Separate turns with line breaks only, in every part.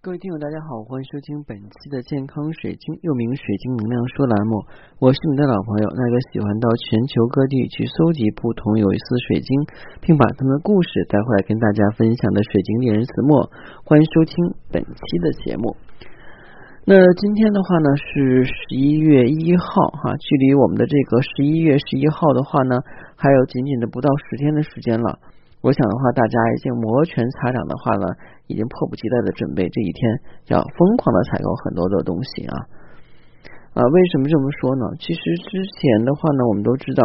各位听友，大家好，欢迎收听本期的健康水晶，又名水晶能量说栏目。我是你的老朋友，那个喜欢到全球各地去搜集不同有意思水晶，并把他们的故事带回来跟大家分享的水晶猎人子墨。欢迎收听本期的节目。那今天的话呢是十一月一号哈，距离我们的这个十一月十一号的话呢，还有仅仅的不到十天的时间了。我想的话，大家已经摩拳擦掌的话呢，已经迫不及待的准备这一天要疯狂的采购很多的东西啊啊！为什么这么说呢？其实之前的话呢，我们都知道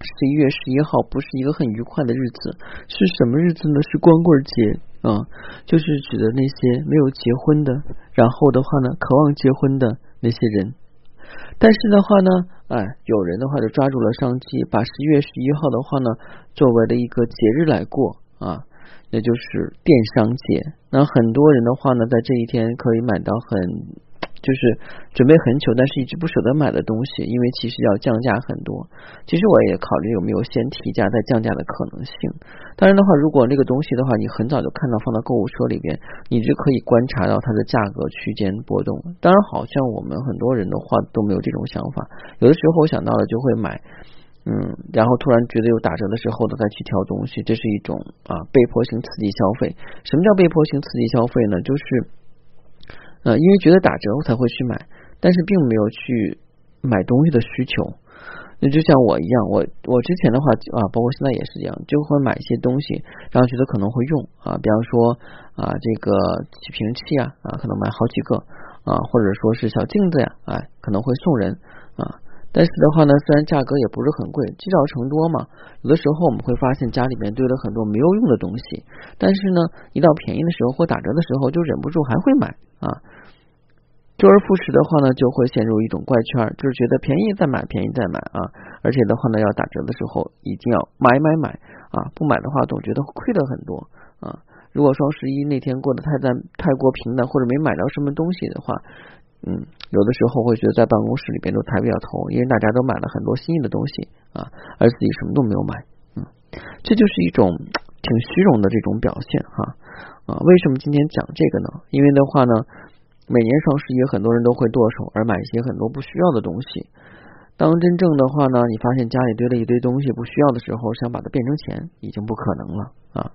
十一月十一号不是一个很愉快的日子，是什么日子呢？是光棍节啊，就是指的那些没有结婚的，然后的话呢，渴望结婚的那些人。但是的话呢，哎，有人的话就抓住了商机，把十一月十一号的话呢，作为了一个节日来过啊，也就是电商节。那很多人的话呢，在这一天可以买到很。就是准备很久，但是一直不舍得买的东西，因为其实要降价很多。其实我也考虑有没有先提价再降价的可能性。当然的话，如果那个东西的话，你很早就看到放到购物车里边，你就可以观察到它的价格区间波动。当然，好像我们很多人的话都没有这种想法。有的时候我想到了就会买，嗯，然后突然觉得有打折的时候呢，再去挑东西，这是一种啊被迫性刺激消费。什么叫被迫性刺激消费呢？就是。呃，因为觉得打折我才会去买，但是并没有去买东西的需求。那就像我一样，我我之前的话啊，包括现在也是这样，就会买一些东西，然后觉得可能会用啊，比方说啊，这个起瓶器啊啊，可能买好几个啊，或者说是小镜子呀，哎，可能会送人啊。但是的话呢，虽然价格也不是很贵，积少成多嘛，有的时候我们会发现家里面堆了很多没有用的东西，但是呢，一到便宜的时候或打折的时候，就忍不住还会买啊。周而复始的话呢，就会陷入一种怪圈，就是觉得便宜再买，便宜再买啊，而且的话呢，要打折的时候一定要买买买啊，不买的话总觉得亏了很多啊。如果双十一那天过得太淡、太过平淡，或者没买着什么东西的话。嗯，有的时候会觉得在办公室里边都抬不了头，因为大家都买了很多新意的东西啊，而自己什么都没有买。嗯，这就是一种挺虚荣的这种表现哈啊。为什么今天讲这个呢？因为的话呢，每年双十一很多人都会剁手而买一些很多不需要的东西。当真正的话呢，你发现家里堆了一堆东西不需要的时候，想把它变成钱已经不可能了啊。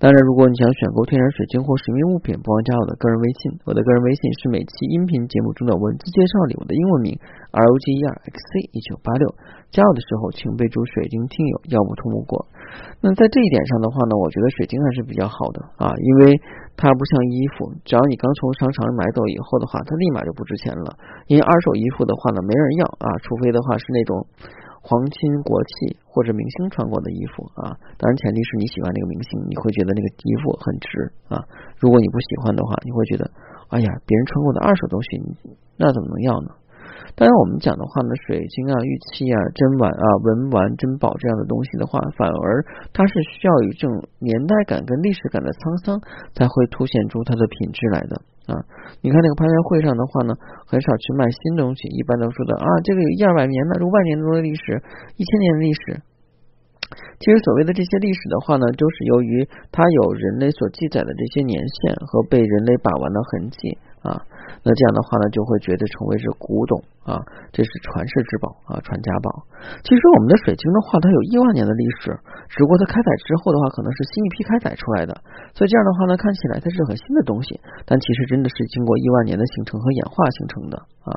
当然，如果你想选购天然水晶或神秘物品，不妨加我的个人微信。我的个人微信是每期音频节目中的文字介绍里我的英文名 R O G E R X C 一九八六。加我的时候，请备注“水晶听友”，要不通不过。那在这一点上的话呢，我觉得水晶还是比较好的啊，因为它不像衣服，只要你刚从商场买走以后的话，它立马就不值钱了。因为二手衣服的话呢，没人要啊，除非的话是那种。皇亲国戚或者明星穿过的衣服啊，当然前提是你喜欢那个明星，你会觉得那个衣服很值啊。如果你不喜欢的话，你会觉得，哎呀，别人穿过的二手东西，那怎么能要呢？当然，我们讲的话呢，水晶啊、玉器啊、珍玩啊、文玩、珍宝这样的东西的话，反而它是需要一种年代感跟历史感的沧桑，才会凸显出它的品质来的啊。你看那个拍卖会上的话呢，很少去卖新东西，一般都说的啊，这个有一二百年的，如万年多的历史，一千年的历史。其实所谓的这些历史的话呢，都是由于它有人类所记载的这些年限和被人类把玩的痕迹啊。那这样的话呢，就会觉得成为是古董啊，这是传世之宝啊，传家宝。其实我们的水晶的话，它有亿万年的历史，只不过它开采之后的话，可能是新一批开采出来的，所以这样的话呢，看起来它是很新的东西，但其实真的是经过亿万年的形成和演化形成的啊。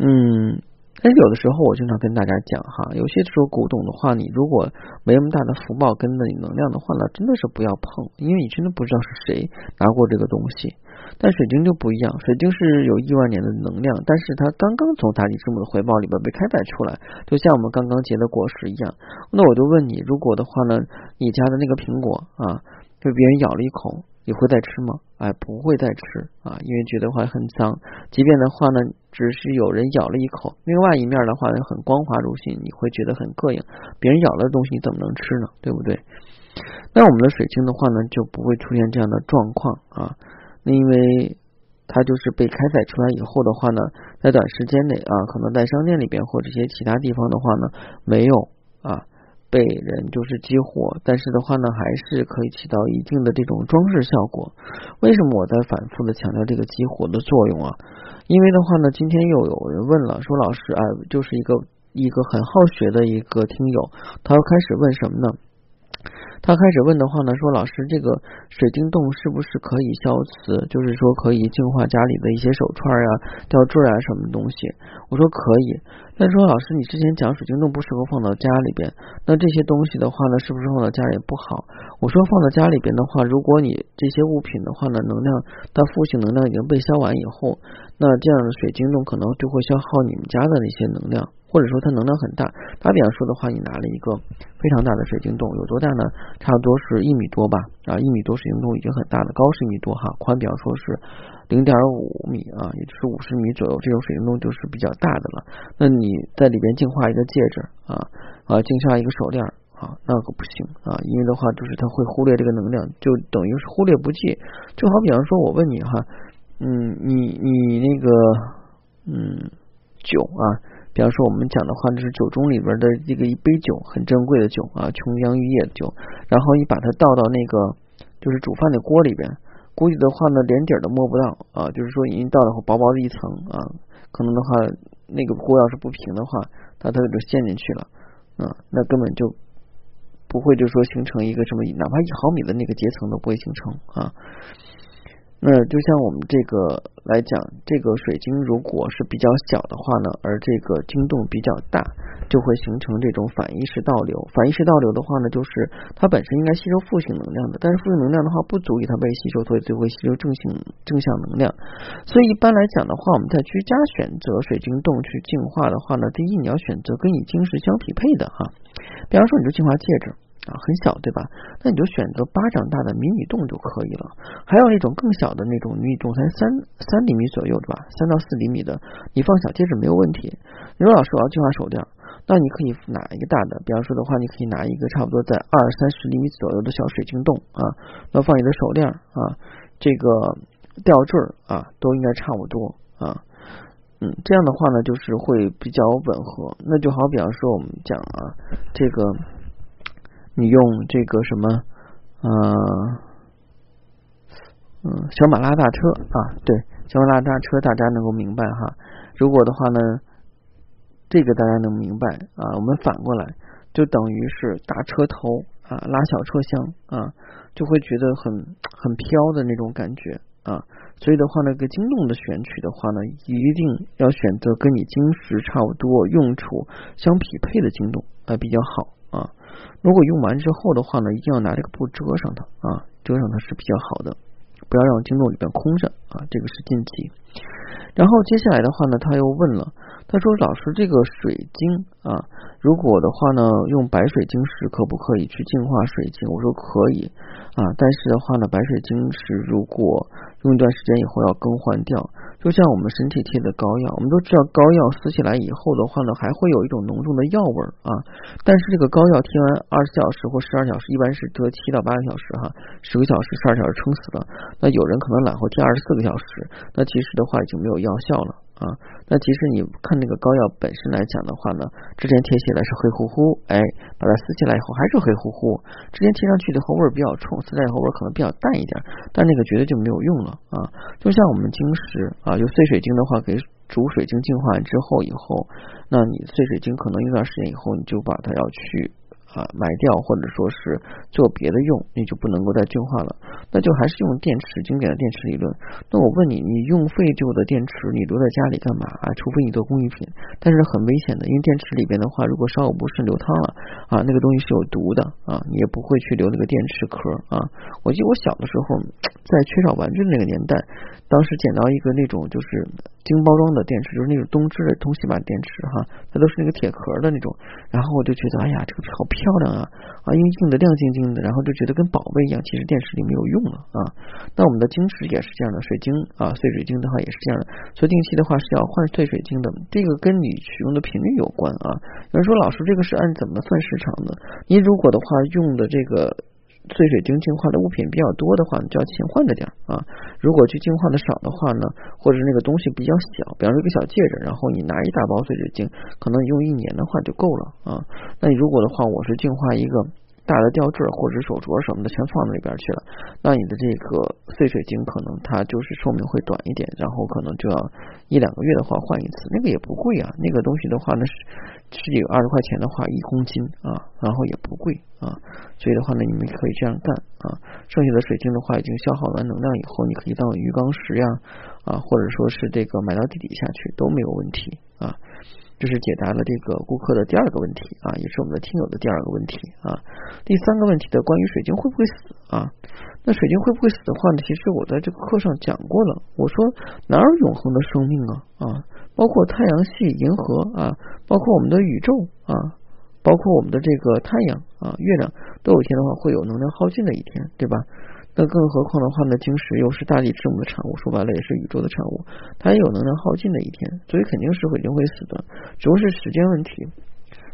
嗯，但是有的时候我经常跟大家讲哈，有些时候古董的话，你如果没那么大的福报跟着你能量的话呢，真的是不要碰，因为你真的不知道是谁拿过这个东西。但水晶就不一样，水晶是有亿万年的能量，但是它刚刚从大地之母的怀抱里边被开采出来，就像我们刚刚结的果实一样。那我就问你，如果的话呢，你家的那个苹果啊，被别人咬了一口，你会再吃吗？哎，不会再吃啊，因为觉得话很脏。即便的话呢，只是有人咬了一口，另外一面的话呢，很光滑如新，你会觉得很膈应。别人咬了的东西，你怎么能吃呢？对不对？那我们的水晶的话呢，就不会出现这样的状况啊。那因为它就是被开采出来以后的话呢，在短时间内啊，可能在商店里边或者一些其他地方的话呢，没有被人就是激活，但是的话呢，还是可以起到一定的这种装饰效果。为什么我在反复的强调这个激活的作用啊？因为的话呢，今天又有人问了，说老师啊，就是一个一个很好学的一个听友，他要开始问什么呢？他开始问的话呢，说老师，这个水晶洞是不是可以消磁？就是说可以净化家里的一些手串啊、吊坠啊什么东西？我说可以。但说老师，你之前讲水晶洞不适合放到家里边，那这些东西的话呢，是不是放到家里不好？我说放到家里边的话，如果你这些物品的话呢，能量它负性能量已经被消完以后，那这样的水晶洞可能就会消耗你们家的那些能量。或者说它能量很大，打比方说的话，你拿了一个非常大的水晶洞，有多大呢？差不多是一米多吧，啊，一米多水晶洞已经很大了，高是一米多哈，宽比方说是零点五米啊，也就是五十米左右，这种水晶洞就是比较大的了。那你在里边净化一个戒指啊啊，净化一个手链啊，那可不行啊，因为的话就是它会忽略这个能量，就等于是忽略不计。就好比方说我问你哈，嗯，你你那个嗯酒啊。比方说，我们讲的话，这是酒盅里边的这个一杯酒，很珍贵的酒啊，琼浆玉液的酒。然后你把它倒到那个就是煮饭的锅里边，估计的话呢，连底儿都摸不到啊。就是说，已经倒了薄薄的一层啊，可能的话，那个锅要是不平的话，它它就陷进去了啊，那根本就不会就是说形成一个什么，哪怕一毫米的那个结层都不会形成啊。那就像我们这个来讲，这个水晶如果是比较小的话呢，而这个晶洞比较大，就会形成这种反意识倒流。反意识倒流的话呢，就是它本身应该吸收负性能量的，但是负性能量的话不足以它被吸收，所以就会吸收正性正向能量。所以一般来讲的话，我们在居家选择水晶洞去净化的话呢，第一你要选择跟你晶石相匹配的哈，比方说你就净化戒指。啊，很小对吧？那你就选择巴掌大的迷你洞就可以了。还有那种更小的那种迷你洞，才三三厘米左右对吧？三到四厘米的，你放小戒指没有问题。刘老师我要净化手链，那你可以拿一个大的，比方说的话，你可以拿一个差不多在二三十厘米左右的小水晶洞啊，那放你的手链啊，这个吊坠啊，都应该差不多啊。嗯，这样的话呢，就是会比较吻合。那就好比方说我们讲啊，这个。你用这个什么，呃，嗯，小马拉大车啊，对，小马拉大车，大家能够明白哈。如果的话呢，这个大家能明白啊，我们反过来就等于是大车头啊，拉小车厢啊，就会觉得很很飘的那种感觉啊。所以的话呢，个晶洞的选取的话呢，一定要选择跟你晶石差不多、用处相匹配的晶洞啊，比较好。啊，如果用完之后的话呢，一定要拿这个布遮上它啊，遮上它是比较好的，不要让经络里边空着啊，这个是禁忌。然后接下来的话呢，他又问了，他说老师这个水晶啊，如果的话呢，用白水晶石可不可以去净化水晶？我说可以啊，但是的话呢，白水晶石如果用一段时间以后要更换掉。就像我们身体贴的膏药，我们都知道膏药撕起来以后的话呢，还会有一种浓重的药味儿啊。但是这个膏药贴完二十四小时或十二小时，一般是得七到八个小时哈，十个小时、十二小时撑死了。那有人可能懒会贴二十四个小时，那其实的话已经没有药效了。啊，那其实你看那个膏药本身来讲的话呢，之前贴起来是黑乎乎，哎，把它撕起来以后还是黑乎乎。之前贴上去的后味儿比较冲，撕下来以后味儿可能比较淡一点，但那个绝对就没有用了啊。就像我们晶石啊，就碎水晶的话，给煮水晶净化完之后以后，那你碎水晶可能一段时间以后，你就把它要去。啊，埋掉或者说是做别的用，你就不能够再进化了。那就还是用电池，经典的电池理论。那我问你，你用废旧的电池，你留在家里干嘛啊？除非你做工艺品，但是很危险的，因为电池里边的话，如果稍有不慎流汤了啊，那个东西是有毒的啊，你也不会去留那个电池壳啊。我记得我小的时候，在缺少玩具的那个年代，当时捡到一个那种就是精包装的电池，就是那种东芝的东西版电池哈，它都是那个铁壳的那种，然后我就觉得，哎呀，这个好漂。漂亮啊啊，因为用的亮晶晶的，然后就觉得跟宝贝一样。其实电池里没有用了啊。那我们的晶石也是这样的，水晶啊，碎水晶的话也是这样的。所以定期的话是要换碎水晶的，这个跟你使用的频率有关啊。有人说老师这个是按怎么算时长的？您如果的话用的这个碎水晶净化的物品比较多的话，你就要勤换着点啊。如果去净化的少的话呢，或者那个东西比较小，比方说一个小戒指，然后你拿一大包碎水晶，可能用一年的话就够了啊。那如果的话，我是净化一个。大的吊坠或者手镯什么的全放那里边去了，那你的这个碎水晶可能它就是寿命会短一点，然后可能就要一两个月的话换一次，那个也不贵啊，那个东西的话呢是十几二十块钱的话一公斤啊，然后也不贵啊，所以的话呢你们可以这样干啊，剩下的水晶的话已经消耗完能量以后，你可以当鱼缸石呀啊，或者说是这个埋到地底下去都没有问题啊。这是解答了这个顾客的第二个问题啊，也是我们的听友的第二个问题啊。第三个问题的关于水晶会不会死啊？那水晶会不会死的话呢？其实我在这个课上讲过了，我说哪有永恒的生命啊啊？包括太阳系、银河啊，包括我们的宇宙啊，包括我们的这个太阳啊、月亮，都有一天的话会有能量耗尽的一天，对吧？那更何况的话呢？晶石又是大地之母的产物，说白了也是宇宙的产物，它也有能量耗尽的一天，所以肯定是会定会死的，只不过是时间问题。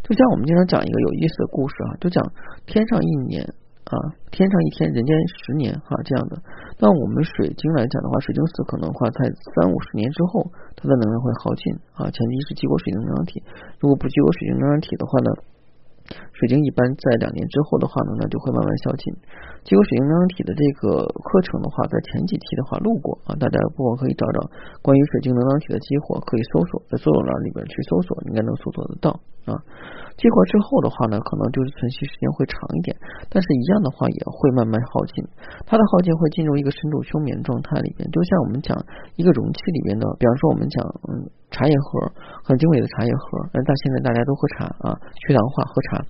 就像我们经常讲一个有意思的故事啊，就讲天上一年啊，天上一天，人间十年哈这样的。那我们水晶来讲的话，水晶死可能话在三五十年之后，它的能量会耗尽啊。前提是激活水晶能量体，如果不激活水晶能量体的话呢？水晶一般在两年之后的话呢，那就会慢慢消尽。激活水晶能量体的这个课程的话，在前几期的话录过啊，大家不妨可以找找关于水晶能量体的激活，可以搜索在搜索栏里边去搜索，应该能搜索得到啊。激活之后的话呢，可能就是存续时间会长一点，但是一样的话也会慢慢耗尽。它的耗尽会进入一个深度休眠状态里边，就像我们讲一个容器里边的，比方说我们讲嗯茶叶盒，很精美的茶叶盒，但现在大家都喝茶啊，去糖化喝茶，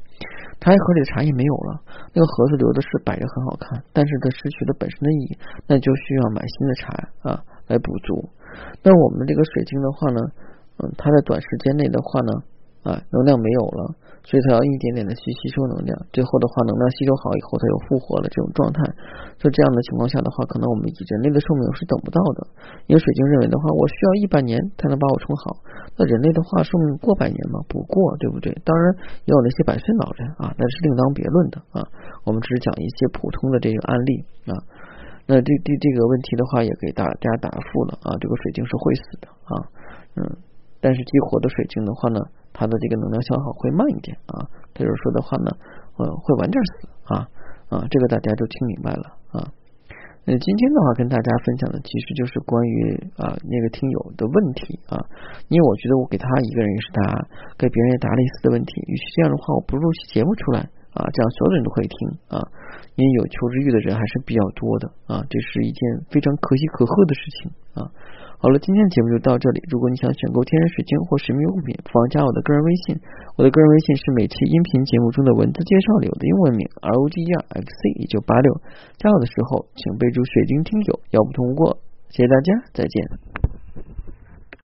茶叶盒里的茶叶没有了，那个盒子留的是摆着很好看，但是它失去了本身的意义，那就需要买新的茶啊来补足。那我们这个水晶的话呢，嗯，它在短时间内的话呢。啊，能量没有了，所以它要一点点的去吸收能量，最后的话，能量吸收好以后，它又复活了这种状态。就这样的情况下的话，可能我们以人类的寿命是等不到的，因为水晶认为的话，我需要一百年才能把我充好。那人类的话，寿命过百年吗？不过，对不对？当然也有那些百岁老人啊，那是另当别论的啊。我们只是讲一些普通的这个案例啊。那这这这个问题的话，也给大家答复了啊。这个水晶是会死的啊，嗯，但是激活的水晶的话呢？它的这个能量消耗会慢一点啊，比如说的话呢，呃，会晚点死啊啊，这个大家都听明白了啊。那今天的话跟大家分享的其实就是关于啊那个听友的问题啊，因为我觉得我给他一个人也是答，给别人也答类似的问题，与其这样的话，我不录期节目出来啊，这样所有人都可以听啊，因为有求知欲的人还是比较多的啊，这是一件非常可喜可贺的事情啊。好了，今天的节目就到这里。如果你想选购天然水晶或神秘物品，不妨加我的个人微信。我的个人微信是每期音频节目中的文字介绍里的英文名 R O G E R X C 一九八六。加我的时候，请备注“水晶听友”，要不通过。谢谢大家，再见。